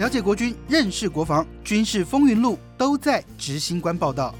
了解国军，认识国防，军事风云录都在执行官报道。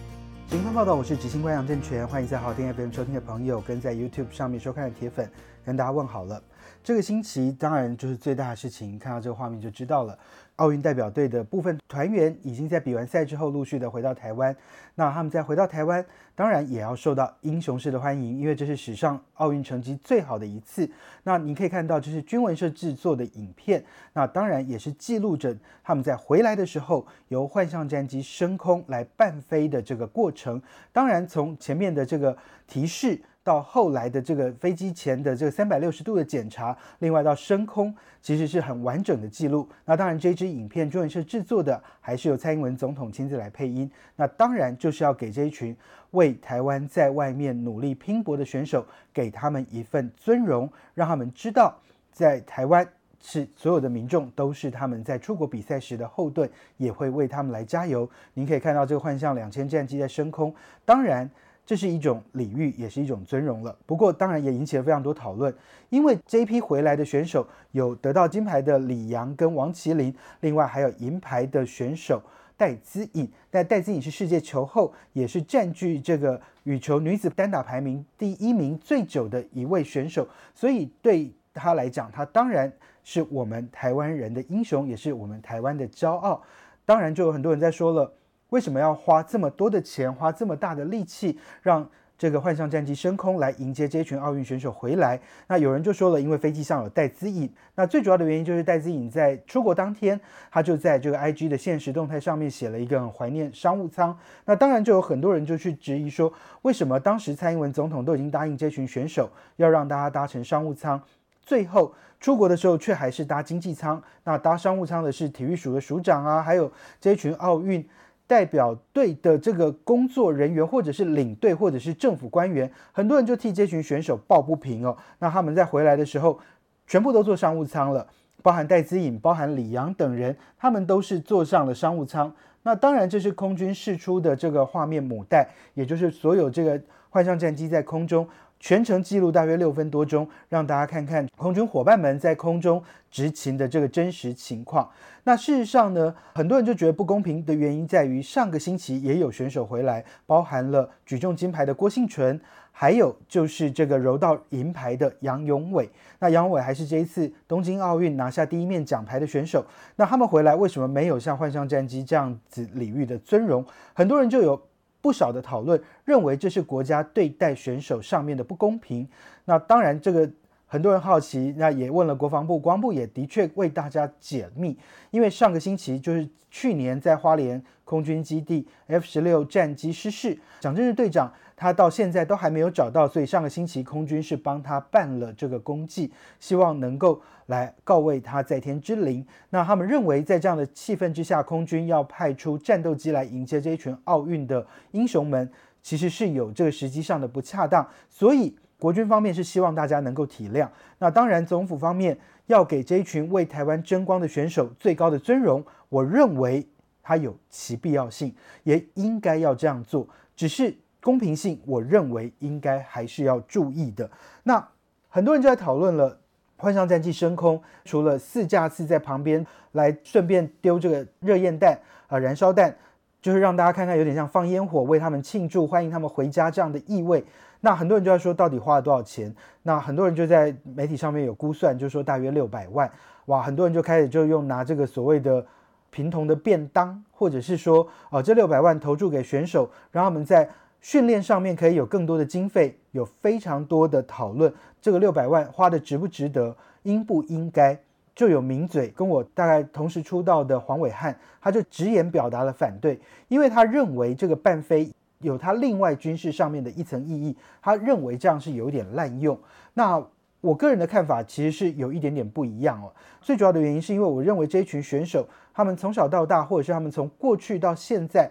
执行官报道，我是执行官杨振全，欢迎在好听 FM 收听的朋友，跟在 YouTube 上面收看的铁粉，跟大家问好了。这个星期当然就是最大的事情，看到这个画面就知道了。奥运代表队的部分团员已经在比完赛之后陆续的回到台湾。那他们在回到台湾，当然也要受到英雄式的欢迎，因为这是史上奥运成绩最好的一次。那你可以看到，这是军文社制作的影片，那当然也是记录着他们在回来的时候由幻象战机升空来伴飞的这个过程。当然，从前面的这个提示。到后来的这个飞机前的这个三百六十度的检查，另外到升空，其实是很完整的记录。那当然，这支影片中文社制作的，还是由蔡英文总统亲自来配音。那当然就是要给这一群为台湾在外面努力拼搏的选手，给他们一份尊荣，让他们知道，在台湾是所有的民众都是他们在出国比赛时的后盾，也会为他们来加油。您可以看到这个幻象两千战机在升空，当然。这是一种礼遇，也是一种尊荣了。不过，当然也引起了非常多讨论，因为这一批回来的选手有得到金牌的李阳跟王麒麟，另外还有银牌的选手戴资颖。那戴资颖是世界球后，也是占据这个羽球女子单打排名第一名最久的一位选手，所以对他来讲，他当然是我们台湾人的英雄，也是我们台湾的骄傲。当然，就有很多人在说了。为什么要花这么多的钱，花这么大的力气，让这个幻象战机升空来迎接这群奥运选手回来？那有人就说了，因为飞机上有戴资颖。那最主要的原因就是戴资颖在出国当天，他就在这个 IG 的现实动态上面写了一个很怀念商务舱。那当然就有很多人就去质疑说，为什么当时蔡英文总统都已经答应这群选手要让大家搭乘商务舱，最后出国的时候却还是搭经济舱？那搭商务舱的是体育署的署长啊，还有这群奥运。代表队的这个工作人员，或者是领队，或者是政府官员，很多人就替这群选手抱不平哦。那他们在回来的时候，全部都坐商务舱了，包含戴资颖、包含李阳等人，他们都是坐上了商务舱。那当然，这是空军释出的这个画面母带，也就是所有这个幻象战机在空中。全程记录大约六分多钟，让大家看看空军伙伴们在空中执勤的这个真实情况。那事实上呢，很多人就觉得不公平的原因在于，上个星期也有选手回来，包含了举重金牌的郭幸存，还有就是这个柔道银牌的杨永伟。那杨永伟还是这一次东京奥运拿下第一面奖牌的选手。那他们回来为什么没有像幻象战机这样子礼遇的尊荣？很多人就有。不少的讨论认为这是国家对待选手上面的不公平。那当然，这个很多人好奇，那也问了国防部，国防部也的确为大家解密。因为上个星期就是去年在花莲空军基地 F 十六战机失事，蒋正日队长。他到现在都还没有找到，所以上个星期空军是帮他办了这个公祭，希望能够来告慰他在天之灵。那他们认为，在这样的气氛之下，空军要派出战斗机来迎接这一群奥运的英雄们，其实是有这个时机上的不恰当。所以国军方面是希望大家能够体谅。那当然，总府方面要给这一群为台湾争光的选手最高的尊荣，我认为它有其必要性，也应该要这样做。只是。公平性，我认为应该还是要注意的。那很多人就在讨论了，幻象战机升空，除了四架次在旁边来顺便丢这个热焰弹啊，燃烧弹，就是让大家看看有点像放烟火为他们庆祝，欢迎他们回家这样的意味。那很多人就在说，到底花了多少钱？那很多人就在媒体上面有估算，就说大约六百万。哇，很多人就开始就用拿这个所谓的平同的便当，或者是说，哦，这六百万投注给选手，让他们在。训练上面可以有更多的经费，有非常多的讨论。这个六百万花的值不值得，应不应该？就有名嘴跟我大概同时出道的黄伟汉，他就直言表达了反对，因为他认为这个半飞有他另外军事上面的一层意义，他认为这样是有点滥用。那我个人的看法其实是有一点点不一样哦。最主要的原因是因为我认为这一群选手，他们从小到大，或者是他们从过去到现在。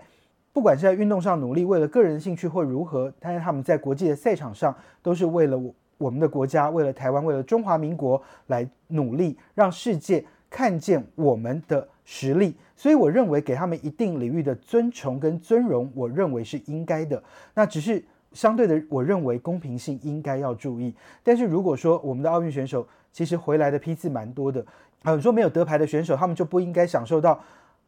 不管是在运动上努力，为了个人的兴趣或如何，但是他们在国际的赛场上都是为了我们的国家，为了台湾，为了中华民国来努力，让世界看见我们的实力。所以我认为给他们一定领域的尊崇跟尊荣，我认为是应该的。那只是相对的，我认为公平性应该要注意。但是如果说我们的奥运选手其实回来的批次蛮多的。啊，你说没有得牌的选手，他们就不应该享受到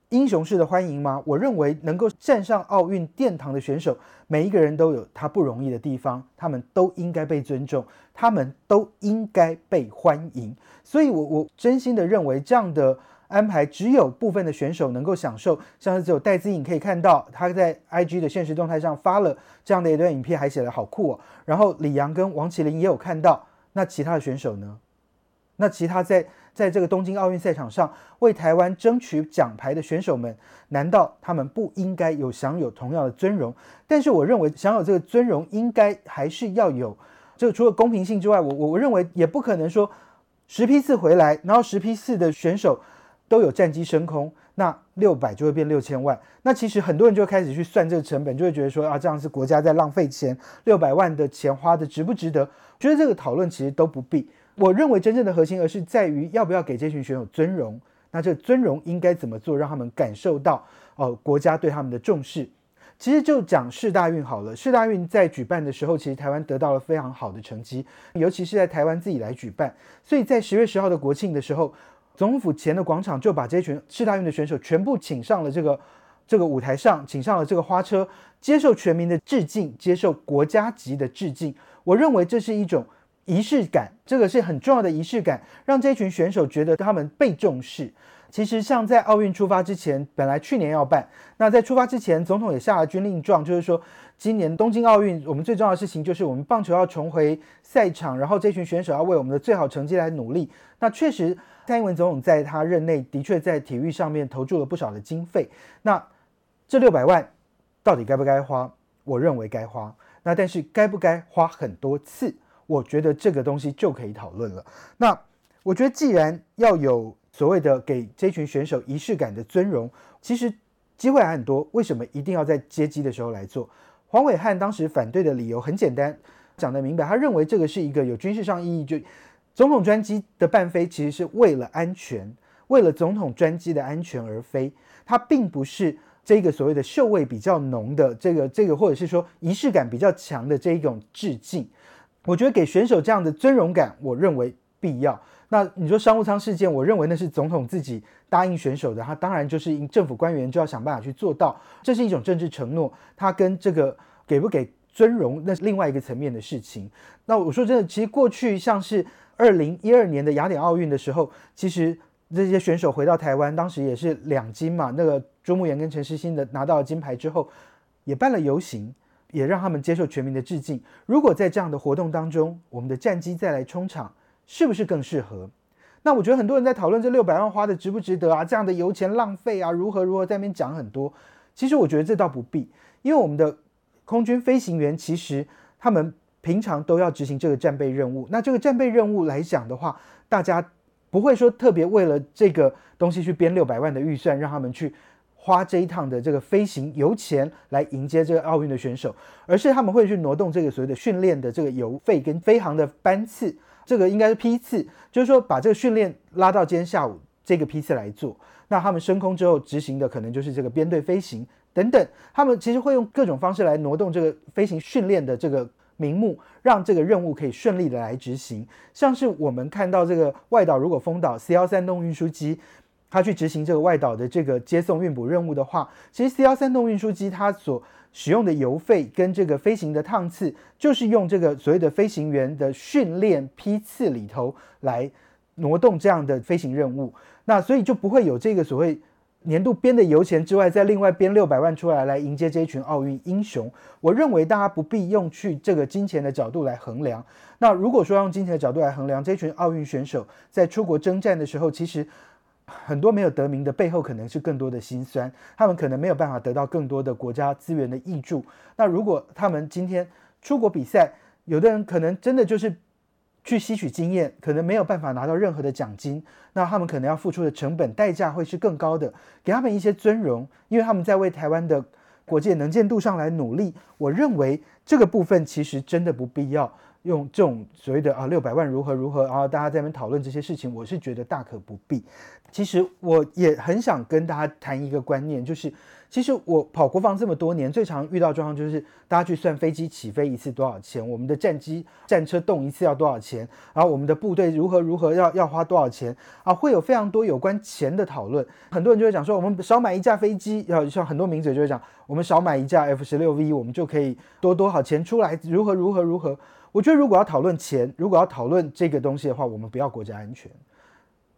英雄式的欢迎吗？我认为能够站上奥运殿堂的选手，每一个人都有他不容易的地方，他们都应该被尊重，他们都应该被欢迎。所以，我我真心的认为这样的安排，只有部分的选手能够享受。像是只有戴资颖可以看到他在 IG 的现实动态上发了这样的一段影片，还写得好酷哦。然后李阳跟王麒麟也有看到，那其他的选手呢？那其他在在这个东京奥运赛场上为台湾争取奖牌的选手们，难道他们不应该有享有同样的尊荣？但是我认为享有这个尊荣，应该还是要有这个除了公平性之外，我我我认为也不可能说十批次回来，然后十批次的选手都有战机升空，那六百就会变六千万。那其实很多人就开始去算这个成本，就会觉得说啊，这样是国家在浪费钱，六百万的钱花的值不值得？觉得这个讨论其实都不必。我认为真正的核心，而是在于要不要给这群选手尊荣。那这尊荣应该怎么做，让他们感受到哦国家对他们的重视。其实就讲世大运好了，世大运在举办的时候，其实台湾得到了非常好的成绩，尤其是在台湾自己来举办。所以在十月十号的国庆的时候，总统府前的广场就把这群世大运的选手全部请上了这个这个舞台上，请上了这个花车，接受全民的致敬，接受国家级的致敬。我认为这是一种。仪式感，这个是很重要的仪式感，让这群选手觉得他们被重视。其实，像在奥运出发之前，本来去年要办，那在出发之前，总统也下了军令状，就是说，今年东京奥运，我们最重要的事情就是我们棒球要重回赛场，然后这群选手要为我们的最好成绩来努力。那确实，蔡英文总统在他任内的确在体育上面投注了不少的经费。那这六百万到底该不该花？我认为该花。那但是该不该花很多次？我觉得这个东西就可以讨论了。那我觉得，既然要有所谓的给这群选手仪式感的尊荣，其实机会还很多。为什么一定要在接机的时候来做？黄伟汉当时反对的理由很简单，讲得明白，他认为这个是一个有军事上意义，就总统专机的伴飞其实是为了安全，为了总统专机的安全而飞，它并不是这个所谓的秀味比较浓的这个这个，或者是说仪式感比较强的这一种致敬。我觉得给选手这样的尊荣感，我认为必要。那你说商务舱事件，我认为那是总统自己答应选手的，他当然就是政府官员就要想办法去做到，这是一种政治承诺。他跟这个给不给尊荣，那是另外一个层面的事情。那我说真的，其实过去像是二零一二年的雅典奥运的时候，其实这些选手回到台湾，当时也是两金嘛，那个朱慕炎跟陈诗欣的拿到了金牌之后，也办了游行。也让他们接受全民的致敬。如果在这样的活动当中，我们的战机再来冲场，是不是更适合？那我觉得很多人在讨论这六百万花的值不值得啊？这样的油钱浪费啊？如何如何在那边讲很多。其实我觉得这倒不必，因为我们的空军飞行员其实他们平常都要执行这个战备任务。那这个战备任务来讲的话，大家不会说特别为了这个东西去编六百万的预算让他们去。花这一趟的这个飞行油钱来迎接这个奥运的选手，而是他们会去挪动这个所谓的训练的这个油费跟飞行的班次，这个应该是批次，就是说把这个训练拉到今天下午这个批次来做。那他们升空之后执行的可能就是这个编队飞行等等，他们其实会用各种方式来挪动这个飞行训练的这个名目，让这个任务可以顺利的来执行。像是我们看到这个外岛如果封岛 C 幺三动运输机。它去执行这个外岛的这个接送运补任务的话，其实 C 幺三动运输机它所使用的油费跟这个飞行的趟次，就是用这个所谓的飞行员的训练批次里头来挪动这样的飞行任务。那所以就不会有这个所谓年度编的油钱之外，再另外编六百万出来来迎接这一群奥运英雄。我认为大家不必用去这个金钱的角度来衡量。那如果说用金钱的角度来衡量，这群奥运选手在出国征战的时候，其实。很多没有得名的背后，可能是更多的辛酸。他们可能没有办法得到更多的国家资源的益助。那如果他们今天出国比赛，有的人可能真的就是去吸取经验，可能没有办法拿到任何的奖金。那他们可能要付出的成本代价会是更高的。给他们一些尊荣，因为他们在为台湾的国际能见度上来努力。我认为这个部分其实真的不必要。用这种所谓的啊六百万如何如何，然后大家在那边讨论这些事情，我是觉得大可不必。其实我也很想跟大家谈一个观念，就是其实我跑国防这么多年，最常遇到状况就是大家去算飞机起飞一次多少钱，我们的战机战车动一次要多少钱，然后我们的部队如何如何要要花多少钱啊，会有非常多有关钱的讨论。很多人就会讲说，我们少买一架飞机，要像很多名嘴就会讲，我们少买一架 F 十六 V，我们就可以多多少钱出来，如何如何如何。我觉得如果要讨论钱，如果要讨论这个东西的话，我们不要国家安全，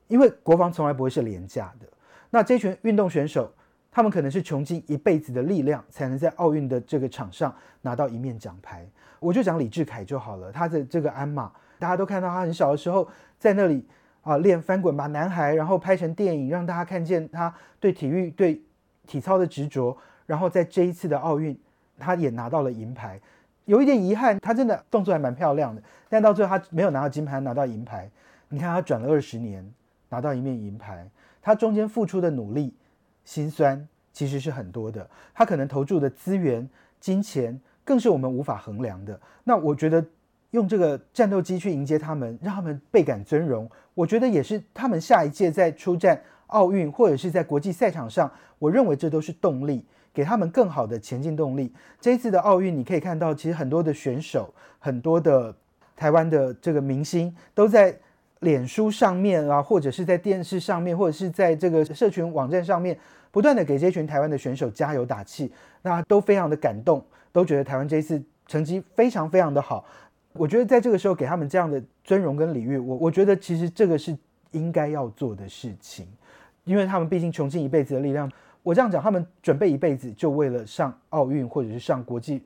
因为国防从来不会是廉价的。那这群运动选手。他们可能是穷尽一辈子的力量，才能在奥运的这个场上拿到一面奖牌。我就讲李志凯就好了，他的这个鞍马，大家都看到他很小的时候在那里啊练翻滚吧男孩，然后拍成电影，让大家看见他对体育、对体操的执着。然后在这一次的奥运，他也拿到了银牌。有一点遗憾，他真的动作还蛮漂亮的，但到最后他没有拿到金牌，拿到银牌。你看他转了二十年，拿到一面银牌，他中间付出的努力。心酸其实是很多的，他可能投注的资源、金钱更是我们无法衡量的。那我觉得用这个战斗机去迎接他们，让他们倍感尊荣，我觉得也是他们下一届在出战奥运或者是在国际赛场上，我认为这都是动力，给他们更好的前进动力。这一次的奥运，你可以看到，其实很多的选手、很多的台湾的这个明星都在。脸书上面啊，或者是在电视上面，或者是在这个社群网站上面，不断的给这群台湾的选手加油打气，那都非常的感动，都觉得台湾这一次成绩非常非常的好。我觉得在这个时候给他们这样的尊荣跟礼遇，我我觉得其实这个是应该要做的事情，因为他们毕竟穷尽一辈子的力量。我这样讲，他们准备一辈子就为了上奥运或者是上国际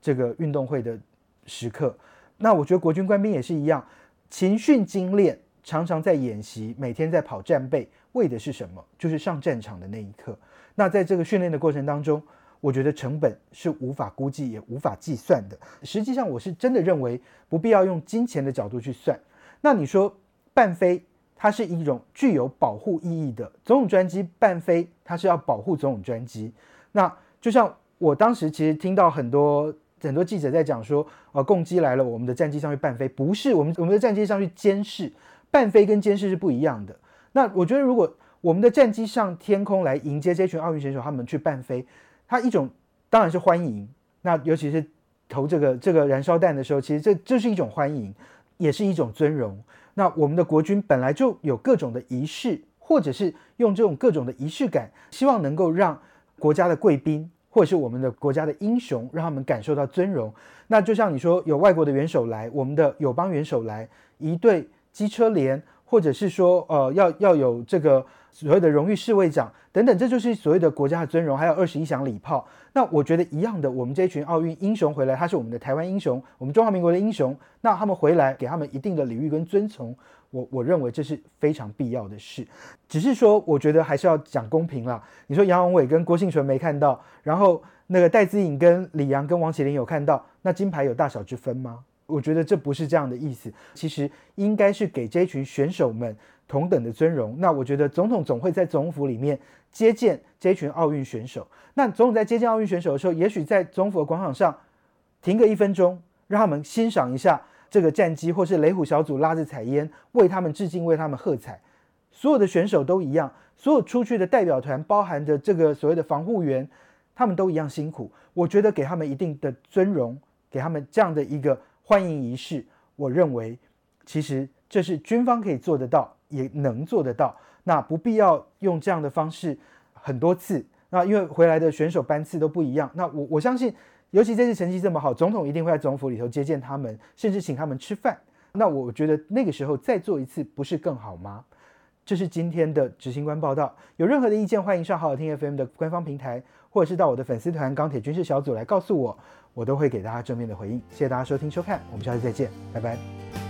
这个运动会的时刻。那我觉得国军官兵也是一样。勤训精练，常常在演习，每天在跑战备，为的是什么？就是上战场的那一刻。那在这个训练的过程当中，我觉得成本是无法估计也无法计算的。实际上，我是真的认为不必要用金钱的角度去算。那你说半飞，它是一种具有保护意义的总统专机，半飞它是要保护总统专机。那就像我当时其实听到很多。很多记者在讲说，呃，共机来了，我们的战机上去伴飞，不是我们我们的战机上去监视，伴飞跟监视是不一样的。那我觉得，如果我们的战机上天空来迎接这群奥运选手，他们去伴飞，它一种当然是欢迎。那尤其是投这个这个燃烧弹的时候，其实这这是一种欢迎，也是一种尊荣。那我们的国军本来就有各种的仪式，或者是用这种各种的仪式感，希望能够让国家的贵宾。或者是我们的国家的英雄，让他们感受到尊荣。那就像你说，有外国的元首来，我们的友邦元首来，一队机车连，或者是说，呃，要要有这个所谓的荣誉侍卫长等等，这就是所谓的国家的尊荣。还有二十一响礼炮。那我觉得一样的，我们这群奥运英雄回来，他是我们的台湾英雄，我们中华民国的英雄。那他们回来，给他们一定的礼遇跟尊崇。我我认为这是非常必要的事，只是说，我觉得还是要讲公平啦。你说杨永伟跟郭幸存没看到，然后那个戴资颖跟李阳跟王启林有看到，那金牌有大小之分吗？我觉得这不是这样的意思。其实应该是给这群选手们同等的尊荣。那我觉得总统总会在总统府里面接见这群奥运选手。那总统在接见奥运选手的时候，也许在总统府的广场上停个一分钟，让他们欣赏一下。这个战机或是雷虎小组拉着彩烟为他们致敬，为他们喝彩。所有的选手都一样，所有出去的代表团，包含着这个所谓的防护员，他们都一样辛苦。我觉得给他们一定的尊荣，给他们这样的一个欢迎仪式，我认为其实这是军方可以做得到，也能做得到。那不必要用这样的方式很多次。那因为回来的选手班次都不一样。那我我相信。尤其这次成绩这么好，总统一定会在总府里头接见他们，甚至请他们吃饭。那我觉得那个时候再做一次，不是更好吗？这是今天的执行官报道。有任何的意见，欢迎上好好听 FM 的官方平台，或者是到我的粉丝团钢铁军事小组来告诉我，我都会给大家正面的回应。谢谢大家收听收看，我们下次再见，拜拜。